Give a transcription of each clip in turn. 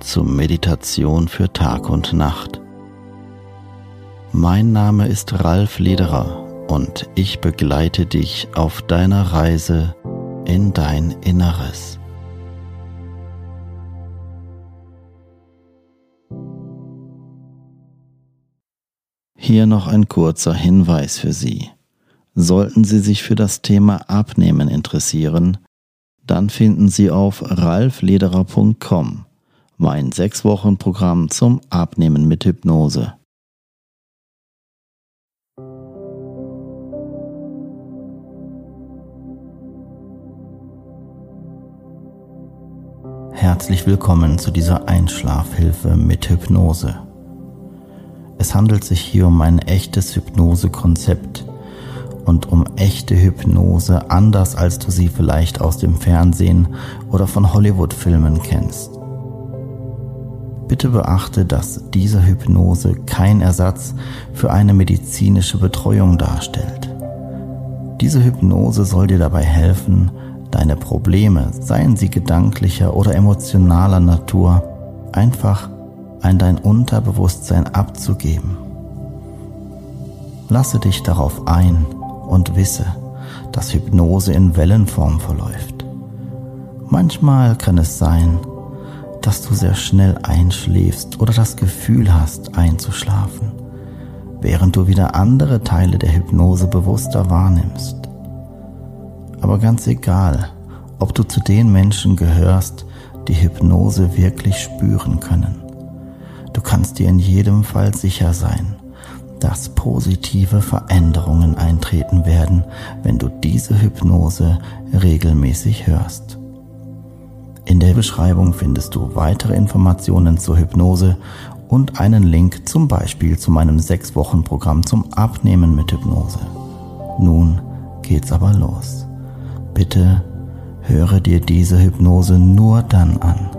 zur Meditation für Tag und Nacht. Mein Name ist Ralf Lederer und ich begleite dich auf deiner Reise in dein Inneres. Hier noch ein kurzer Hinweis für Sie. Sollten Sie sich für das Thema Abnehmen interessieren, dann finden Sie auf ralflederer.com mein sechs Wochen Programm zum Abnehmen mit Hypnose. Herzlich willkommen zu dieser Einschlafhilfe mit Hypnose. Es handelt sich hier um ein echtes Hypnosekonzept und um echte Hypnose, anders als du sie vielleicht aus dem Fernsehen oder von Hollywood-Filmen kennst. Bitte beachte, dass diese Hypnose kein Ersatz für eine medizinische Betreuung darstellt. Diese Hypnose soll dir dabei helfen, deine Probleme, seien sie gedanklicher oder emotionaler Natur, einfach an dein Unterbewusstsein abzugeben. Lasse dich darauf ein und wisse, dass Hypnose in Wellenform verläuft. Manchmal kann es sein, dass du sehr schnell einschläfst oder das Gefühl hast, einzuschlafen, während du wieder andere Teile der Hypnose bewusster wahrnimmst. Aber ganz egal, ob du zu den Menschen gehörst, die Hypnose wirklich spüren können. Du kannst dir in jedem Fall sicher sein, dass positive Veränderungen eintreten werden, wenn du diese Hypnose regelmäßig hörst. In der Beschreibung findest du weitere Informationen zur Hypnose und einen Link zum Beispiel zu meinem 6-Wochen-Programm zum Abnehmen mit Hypnose. Nun geht's aber los. Bitte höre dir diese Hypnose nur dann an,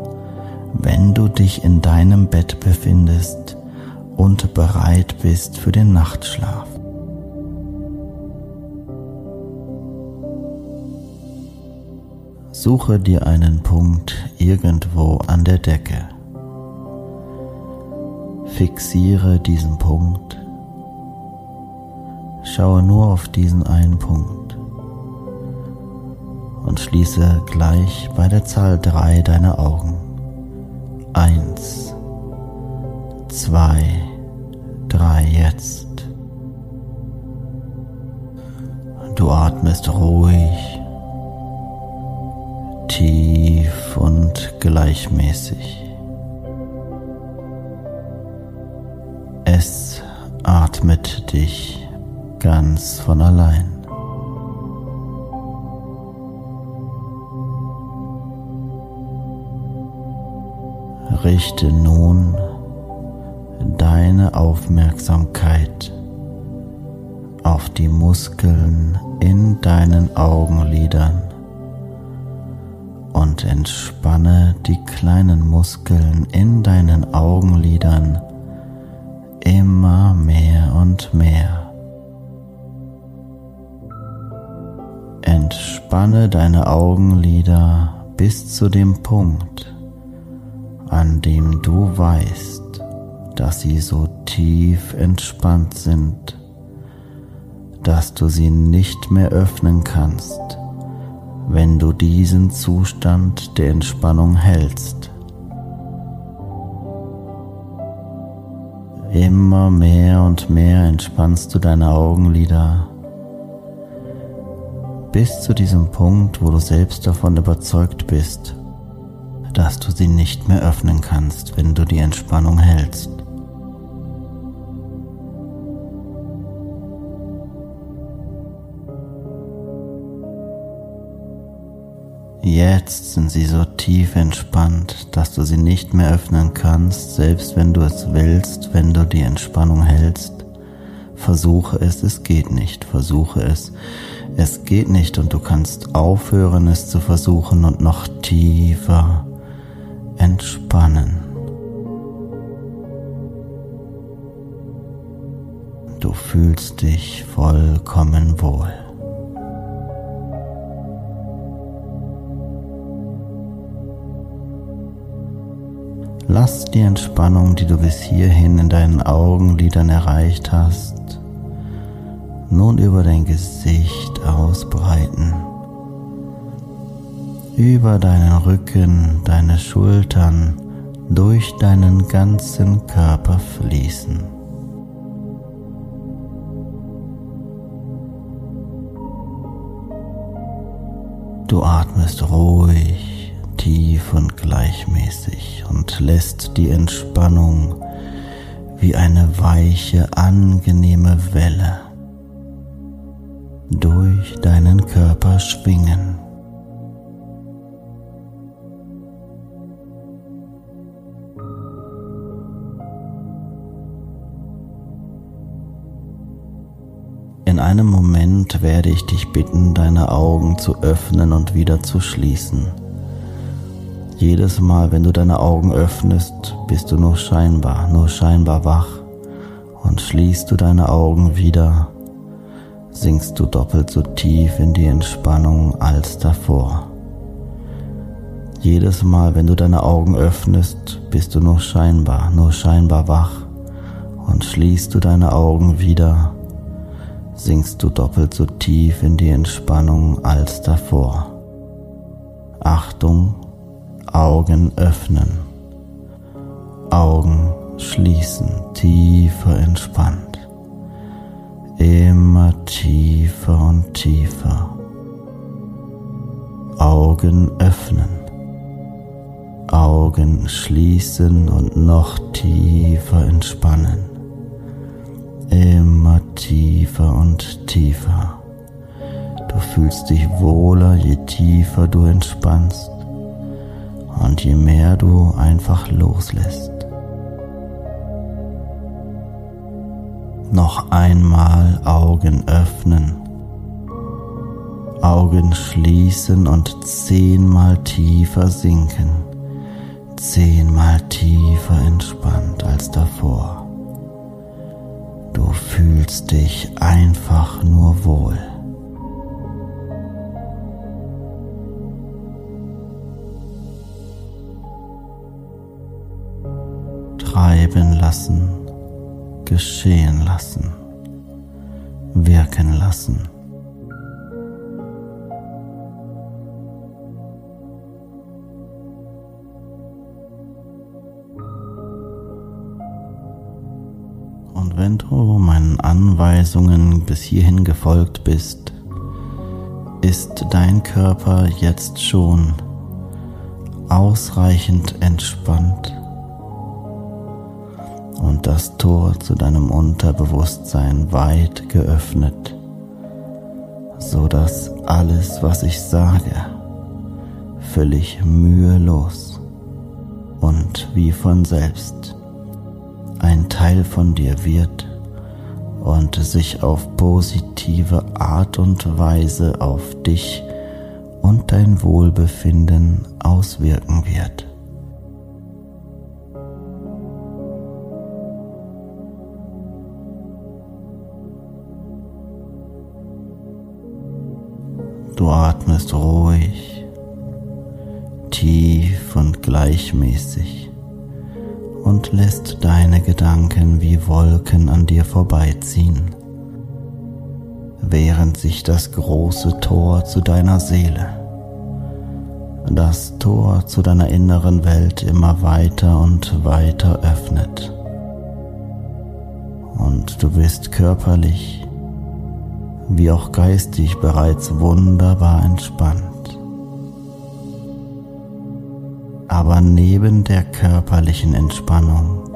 wenn du dich in deinem Bett befindest und bereit bist für den Nachtschlaf. Suche dir einen Punkt irgendwo an der Decke. Fixiere diesen Punkt. Schaue nur auf diesen einen Punkt. und schließe gleich bei der Zahl 3 deine Augen. Eins, zwei, drei jetzt. Du atmest ruhig, tief und gleichmäßig. Es atmet dich ganz von allein. Richte nun deine Aufmerksamkeit auf die Muskeln in deinen Augenlidern und entspanne die kleinen Muskeln in deinen Augenlidern immer mehr und mehr. Entspanne deine Augenlider bis zu dem Punkt, an dem du weißt, dass sie so tief entspannt sind, dass du sie nicht mehr öffnen kannst, wenn du diesen Zustand der Entspannung hältst. Immer mehr und mehr entspannst du deine Augenlider bis zu diesem Punkt, wo du selbst davon überzeugt bist, dass du sie nicht mehr öffnen kannst, wenn du die Entspannung hältst. Jetzt sind sie so tief entspannt, dass du sie nicht mehr öffnen kannst, selbst wenn du es willst, wenn du die Entspannung hältst. Versuche es, es geht nicht. Versuche es, es geht nicht und du kannst aufhören, es zu versuchen und noch tiefer entspannen. Du fühlst dich vollkommen wohl. Lass die Entspannung, die du bis hierhin in deinen Augenlidern erreicht hast, nun über dein Gesicht ausbreiten, über deinen Rücken, deine Schultern, durch deinen ganzen Körper fließen. Du atmest ruhig tief und gleichmäßig und lässt die Entspannung wie eine weiche, angenehme Welle durch deinen Körper schwingen. In einem Moment werde ich dich bitten, deine Augen zu öffnen und wieder zu schließen. Jedes Mal, wenn du deine Augen öffnest, bist du nur scheinbar, nur scheinbar wach und schließt du deine Augen wieder, sinkst du doppelt so tief in die Entspannung als davor. Jedes Mal, wenn du deine Augen öffnest, bist du nur scheinbar, nur scheinbar wach und schließt du deine Augen wieder, sinkst du doppelt so tief in die Entspannung als davor. Achtung, Augen öffnen, Augen schließen, tiefer entspannt, immer tiefer und tiefer. Augen öffnen, Augen schließen und noch tiefer entspannen, immer tiefer und tiefer. Du fühlst dich wohler, je tiefer du entspannst und je mehr du einfach loslässt. Noch einmal Augen öffnen, Augen schließen und zehnmal tiefer sinken, zehnmal tiefer entspannt als davor. Du fühlst dich einfach nur wohl. treiben lassen, geschehen lassen, wirken lassen. Und wenn du meinen Anweisungen bis hierhin gefolgt bist, ist dein Körper jetzt schon ausreichend entspannt das Tor zu deinem Unterbewusstsein weit geöffnet, so dass alles, was ich sage, völlig mühelos und wie von selbst ein Teil von dir wird und sich auf positive Art und Weise auf dich und dein Wohlbefinden auswirken wird. Gleichmäßig und lässt deine Gedanken wie Wolken an dir vorbeiziehen, während sich das große Tor zu deiner Seele, das Tor zu deiner inneren Welt immer weiter und weiter öffnet. Und du bist körperlich wie auch geistig bereits wunderbar entspannt. Aber neben der körperlichen Entspannung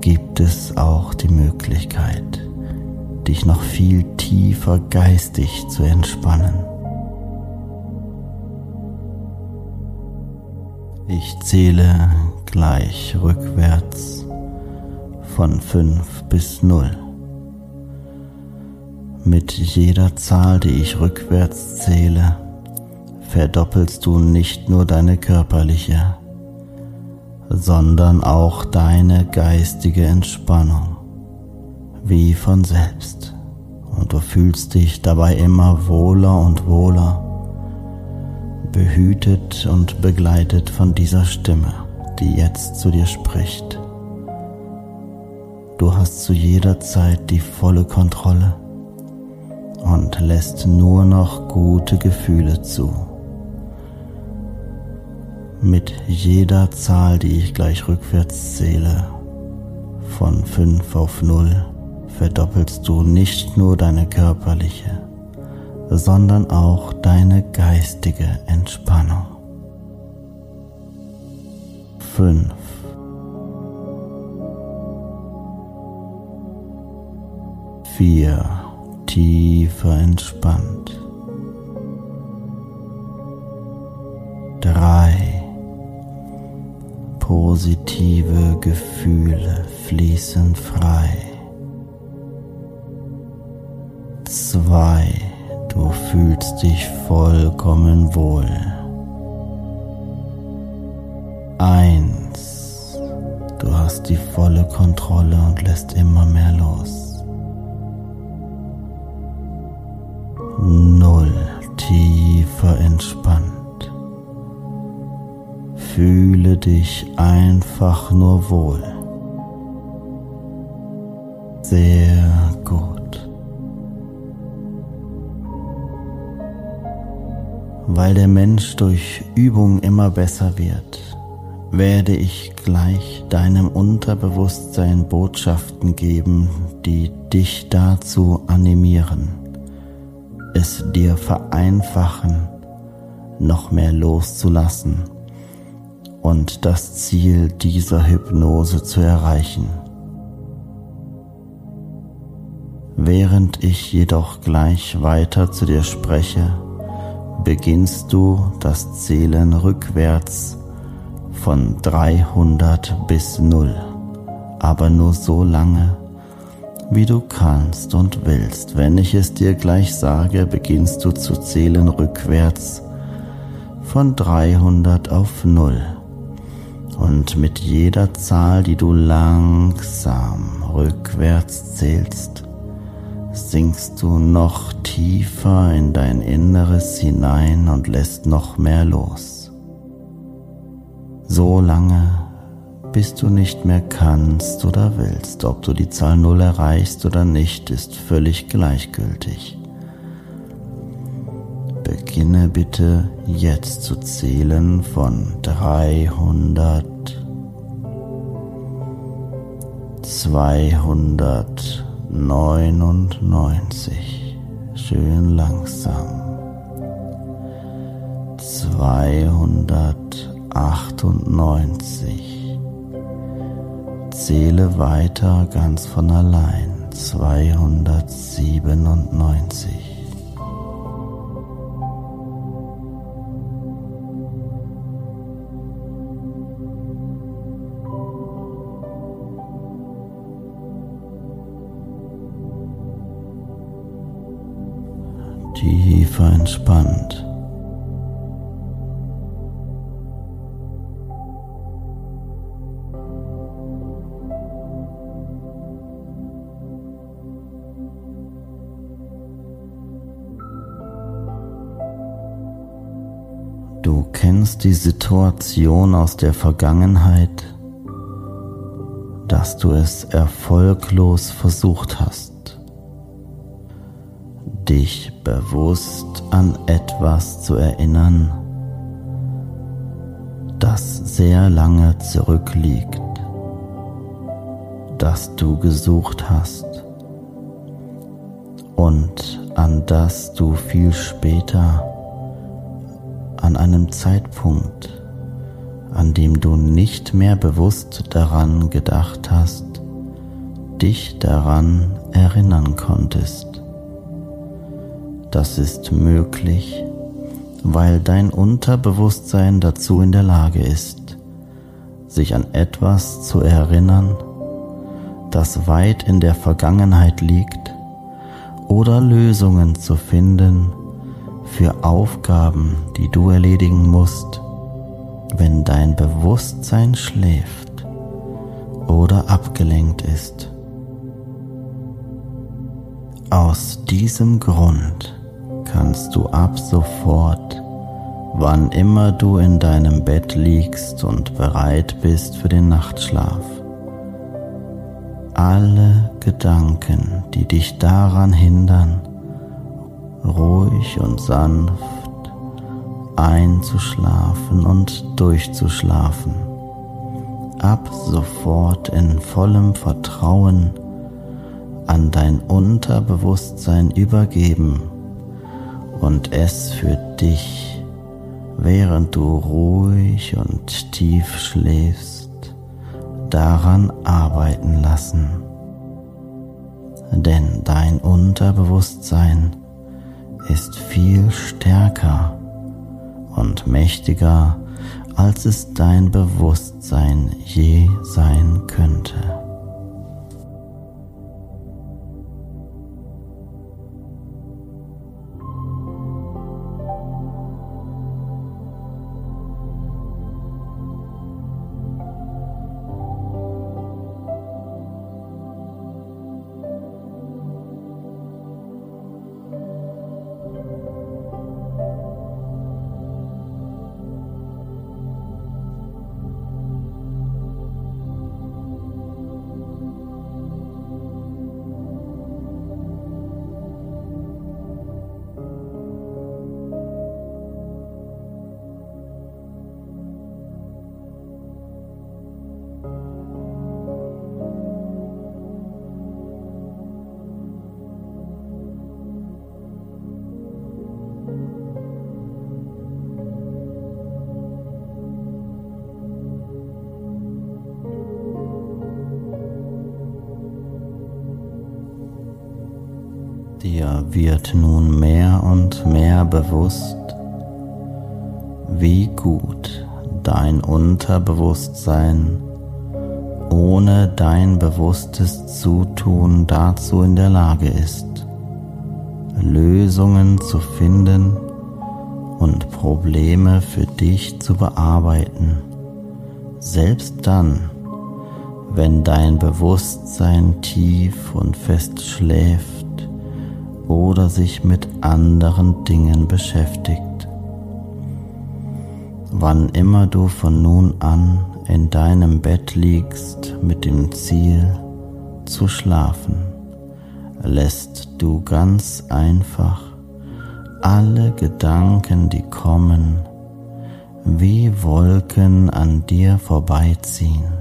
gibt es auch die Möglichkeit, dich noch viel tiefer geistig zu entspannen. Ich zähle gleich rückwärts von 5 bis 0. Mit jeder Zahl, die ich rückwärts zähle, verdoppelst du nicht nur deine körperliche, sondern auch deine geistige Entspannung, wie von selbst. Und du fühlst dich dabei immer wohler und wohler, behütet und begleitet von dieser Stimme, die jetzt zu dir spricht. Du hast zu jeder Zeit die volle Kontrolle und lässt nur noch gute Gefühle zu. Mit jeder Zahl, die ich gleich rückwärts zähle, von 5 auf 0, verdoppelst du nicht nur deine körperliche, sondern auch deine geistige Entspannung. 5 4 tiefer entspannt. Positive Gefühle fließen frei. Zwei, du fühlst dich vollkommen wohl. Eins, du hast die volle Kontrolle und lässt immer mehr los. null tiefer entspannt. Fühle dich einfach nur wohl. Sehr gut. Weil der Mensch durch Übung immer besser wird, werde ich gleich deinem Unterbewusstsein Botschaften geben, die dich dazu animieren es dir vereinfachen, noch mehr loszulassen und das Ziel dieser Hypnose zu erreichen. Während ich jedoch gleich weiter zu dir spreche, beginnst du das Zählen rückwärts von 300 bis 0, aber nur so lange, wie du kannst und willst. Wenn ich es dir gleich sage, beginnst du zu zählen rückwärts von 300 auf 0. Und mit jeder Zahl, die du langsam rückwärts zählst, sinkst du noch tiefer in dein Inneres hinein und lässt noch mehr los. So lange, bis du nicht mehr kannst oder willst. Ob du die Zahl 0 erreichst oder nicht, ist völlig gleichgültig. Beginne bitte jetzt zu zählen von 300, 299, schön langsam, 298, zähle weiter ganz von allein, 297, entspannt. Du kennst die Situation aus der Vergangenheit, dass du es erfolglos versucht hast dich bewusst an etwas zu erinnern, das sehr lange zurückliegt, das du gesucht hast und an das du viel später an einem Zeitpunkt, an dem du nicht mehr bewusst daran gedacht hast, dich daran erinnern konntest. Das ist möglich, weil dein Unterbewusstsein dazu in der Lage ist, sich an etwas zu erinnern, das weit in der Vergangenheit liegt, oder Lösungen zu finden für Aufgaben, die du erledigen musst, wenn dein Bewusstsein schläft oder abgelenkt ist. Aus diesem Grund kannst du ab sofort, wann immer du in deinem Bett liegst und bereit bist für den Nachtschlaf, alle Gedanken, die dich daran hindern, ruhig und sanft einzuschlafen und durchzuschlafen, ab sofort in vollem Vertrauen an dein Unterbewusstsein übergeben und es für dich, während du ruhig und tief schläfst, daran arbeiten lassen. Denn dein Unterbewusstsein ist viel stärker und mächtiger, als es dein Bewusstsein je sein könnte. Wird nun mehr und mehr bewusst, wie gut dein Unterbewusstsein ohne dein bewusstes Zutun dazu in der Lage ist, Lösungen zu finden und Probleme für dich zu bearbeiten, selbst dann, wenn dein Bewusstsein tief und fest schläft oder sich mit anderen Dingen beschäftigt. Wann immer du von nun an in deinem Bett liegst mit dem Ziel zu schlafen, lässt du ganz einfach alle Gedanken, die kommen, wie Wolken an dir vorbeiziehen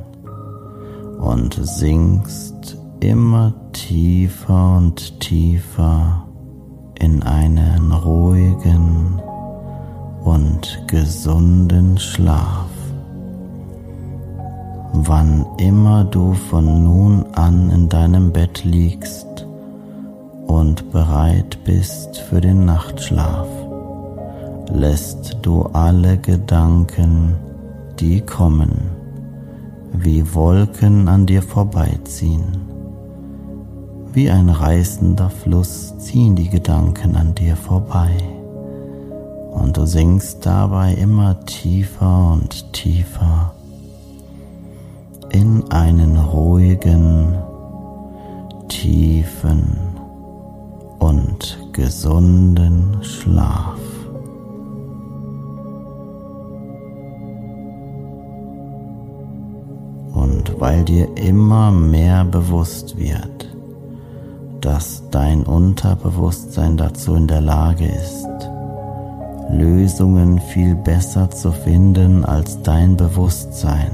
und sinkst immer tiefer und tiefer in einen ruhigen und gesunden Schlaf. Wann immer du von nun an in deinem Bett liegst und bereit bist für den Nachtschlaf, lässt du alle Gedanken, die kommen, wie Wolken an dir vorbeiziehen. Wie ein reißender Fluss ziehen die Gedanken an dir vorbei und du sinkst dabei immer tiefer und tiefer in einen ruhigen, tiefen und gesunden Schlaf. Und weil dir immer mehr bewusst wird, dass dein Unterbewusstsein dazu in der Lage ist, Lösungen viel besser zu finden als dein Bewusstsein.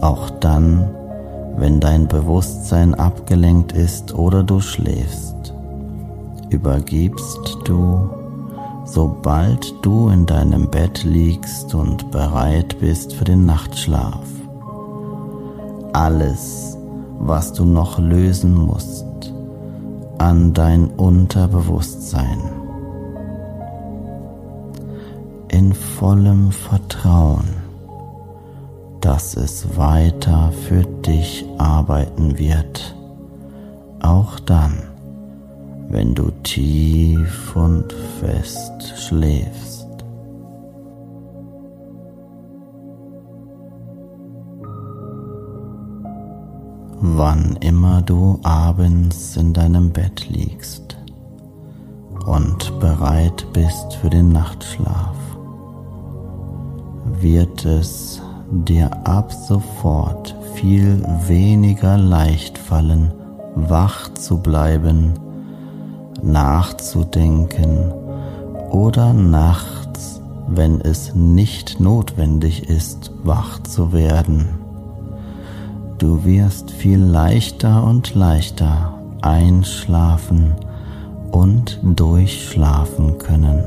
Auch dann, wenn dein Bewusstsein abgelenkt ist oder du schläfst, übergibst du, sobald du in deinem Bett liegst und bereit bist für den Nachtschlaf. Alles, was du noch lösen musst, an dein Unterbewusstsein in vollem Vertrauen, dass es weiter für dich arbeiten wird, auch dann, wenn du tief und fest schläfst. Wann immer du abends in deinem Bett liegst und bereit bist für den Nachtschlaf, wird es dir ab sofort viel weniger leicht fallen, wach zu bleiben, nachzudenken oder nachts, wenn es nicht notwendig ist, wach zu werden. Du wirst viel leichter und leichter einschlafen und durchschlafen können.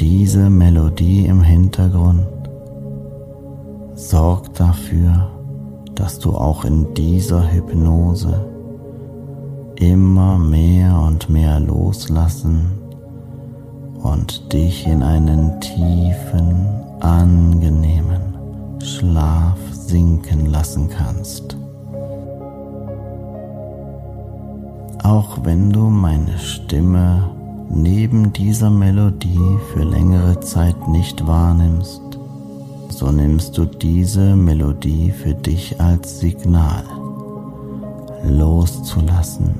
Diese Melodie im Hintergrund sorgt dafür, dass du auch in dieser Hypnose immer mehr und mehr loslassen und dich in einen tiefen, angenehmen Schlaf sinken lassen kannst. Auch wenn du meine Stimme neben dieser Melodie für längere Zeit nicht wahrnimmst, so nimmst du diese Melodie für dich als Signal loszulassen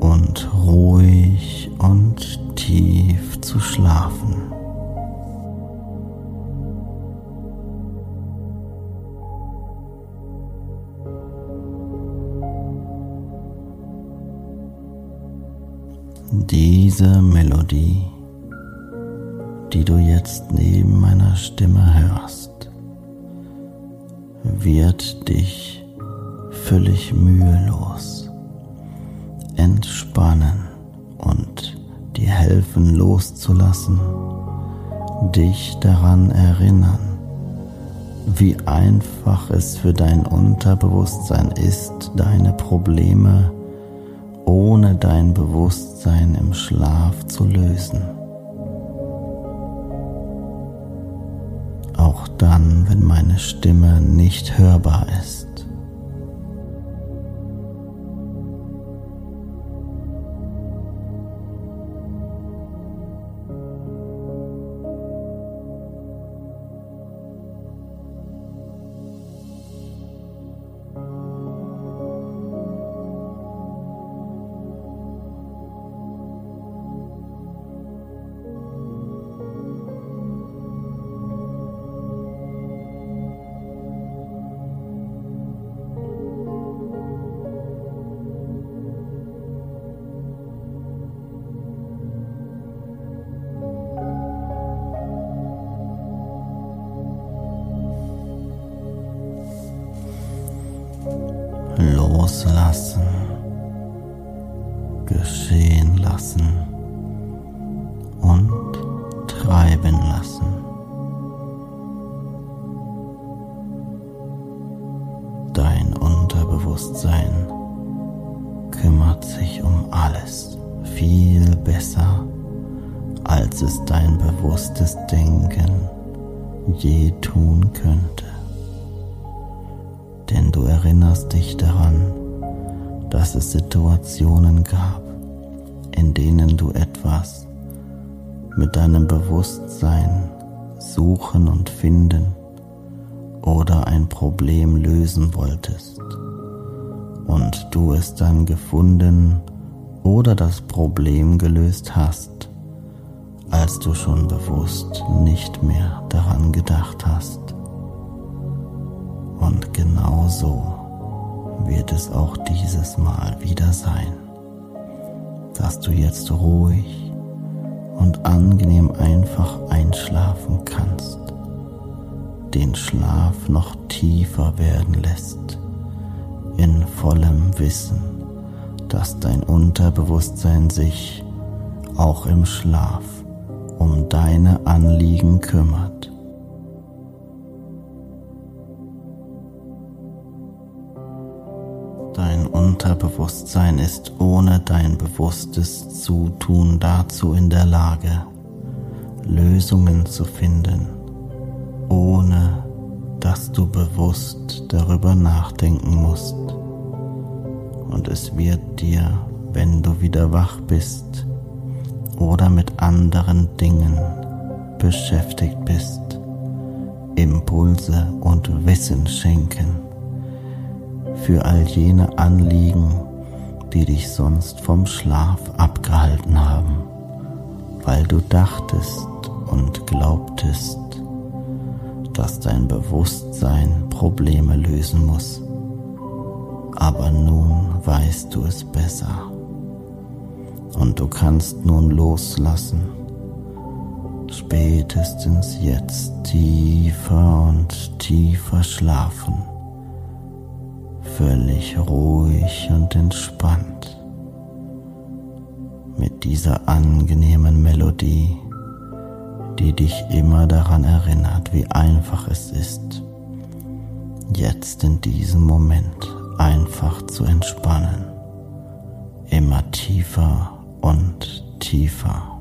und ruhig und tief zu schlafen. Diese Melodie, die du jetzt neben meiner Stimme hörst, wird dich völlig mühelos entspannen und dir helfen loszulassen, dich daran erinnern, wie einfach es für dein Unterbewusstsein ist, deine Probleme ohne dein Bewusstsein im Schlaf zu lösen. Auch dann, wenn meine Stimme nicht hörbar ist. Kümmert sich um alles viel besser, als es dein bewusstes Denken je tun könnte. Denn du erinnerst dich daran, dass es Situationen gab, in denen du etwas mit deinem Bewusstsein suchen und finden oder ein Problem lösen wolltest und du es dann gefunden oder das Problem gelöst hast, als du schon bewusst nicht mehr daran gedacht hast. Und genau so wird es auch dieses Mal wieder sein, dass du jetzt ruhig und angenehm einfach einschlafen kannst, den Schlaf noch tiefer werden lässt, in vollem Wissen, dass dein Unterbewusstsein sich auch im Schlaf um deine Anliegen kümmert. Dein Unterbewusstsein ist ohne dein bewusstes Zutun dazu in der Lage, Lösungen zu finden, ohne dass du bewusst darüber nachdenken musst. Und es wird dir, wenn du wieder wach bist oder mit anderen Dingen beschäftigt bist, Impulse und Wissen schenken für all jene Anliegen, die dich sonst vom Schlaf abgehalten haben, weil du dachtest und glaubtest, dass dein Bewusstsein Probleme lösen muss. Aber nun weißt du es besser. Und du kannst nun loslassen, spätestens jetzt tiefer und tiefer schlafen völlig ruhig und entspannt mit dieser angenehmen Melodie, die dich immer daran erinnert, wie einfach es ist, jetzt in diesem Moment einfach zu entspannen, immer tiefer und tiefer.